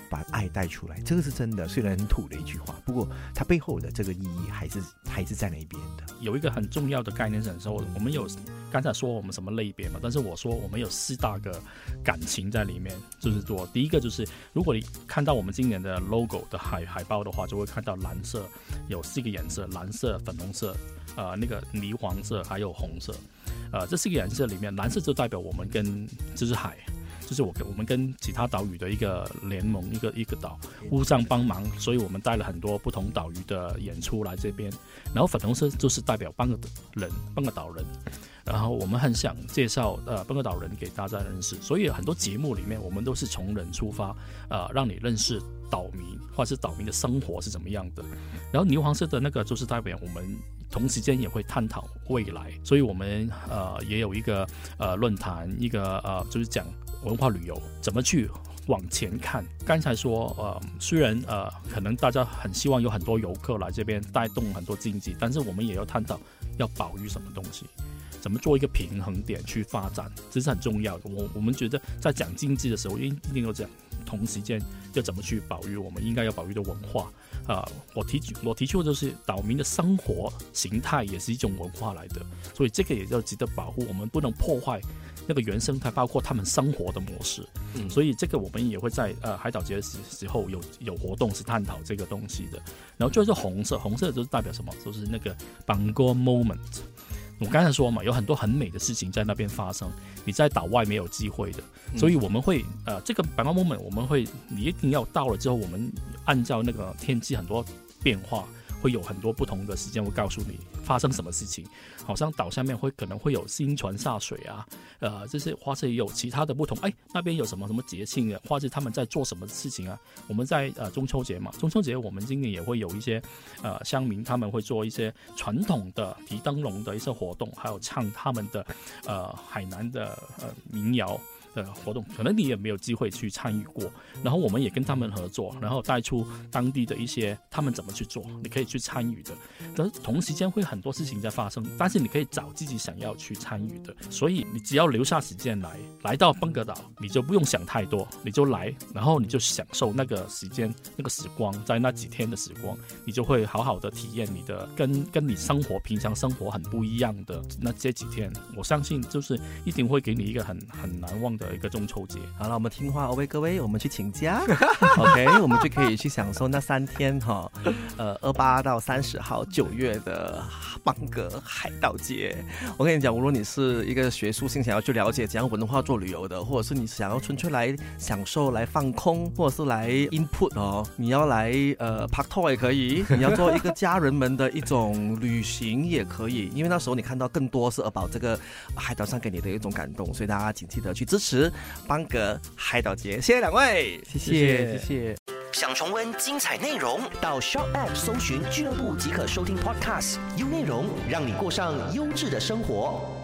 把爱带出来，这个是真的。虽然很土的一句话，不过它背后的这个意义还是还是在那边的。有一个很重要的概念是说，我们有刚才说我们什么类别嘛，但是我说我们有四大个感情在里面，就是说第一个就是如果你看到我们今年的 logo 的海海报的话，就会看到蓝色有四个颜色，蓝色、粉红色、呃那个泥黄色还有红色，呃这四个颜色里面，蓝色就代表我们跟就是海。就是我跟我们跟其他岛屿的一个联盟，一个一个岛互相帮忙，所以我们带了很多不同岛屿的演出来这边。然后粉红色就是代表半个人，半个岛人。然后我们很想介绍呃半个岛人给大家认识，所以很多节目里面我们都是从人出发，呃，让你认识岛民或者是岛民的生活是怎么样的。然后牛黄色的那个就是代表我们同时间也会探讨未来，所以我们呃也有一个呃论坛，一个呃就是讲文化旅游怎么去往前看。刚才说，呃，虽然呃，可能大家很希望有很多游客来这边带动很多经济，但是我们也要探讨要保育什么东西，怎么做一个平衡点去发展，这是很重要的。我我们觉得在讲经济的时候，一一定要讲同时间要怎么去保育我们应该要保育的文化。啊、我提我提出的就是岛民的生活形态也是一种文化来的，所以这个也要值得保护，我们不能破坏那个原生态，包括他们生活的模式。嗯所以这个我们也会在呃海岛节的时时候有有活动是探讨这个东西的。然后就是红色，红色就是代表什么？就是那个 Bangor moment。我刚才说嘛，有很多很美的事情在那边发生，你在岛外没有机会的，所以我们会呃这个 Bangor moment 我们会你一定要到了之后，我们按照那个天气很多变化。会有很多不同的时间会告诉你发生什么事情，好像岛下面会可能会有新船下水啊，呃，这些或者也有其他的不同，哎，那边有什么什么节庆啊，或者他们在做什么事情啊？我们在呃中秋节嘛，中秋节我们今年也会有一些呃乡民他们会做一些传统的提灯笼的一些活动，还有唱他们的呃海南的呃民谣。的活动，可能你也没有机会去参与过。然后我们也跟他们合作，然后带出当地的一些他们怎么去做，你可以去参与的。但同时间会很多事情在发生，但是你可以找自己想要去参与的。所以你只要留下时间来，来到邦格岛，你就不用想太多，你就来，然后你就享受那个时间、那个时光，在那几天的时光，你就会好好的体验你的跟跟你生活平常生活很不一样的那这几天。我相信就是一定会给你一个很很难忘的一个中秋节。好了，我们听话，OK，各位，我们去请假，[laughs] OK，我们就可以去享受那三天哈，呃，二八到三十号九月的邦格海盗节。我跟你讲，无论你是一个学术性想要去了解怎样文化做旅游的，或者是你想要纯粹来享受、来放空，或者是来 input 哦，你要来呃 park tour 也可以，[laughs] 你要做一个家人们的一种旅行也可以，因为那时候你看到更多是宝这个海岛上给你的一种感动，所以大家请记得去支持邦格海岛节。谢谢两位，谢谢谢谢。想重温精彩内容，到 Shop App 搜寻俱乐部即可收听 Podcast，优内容让你过上优质的生活。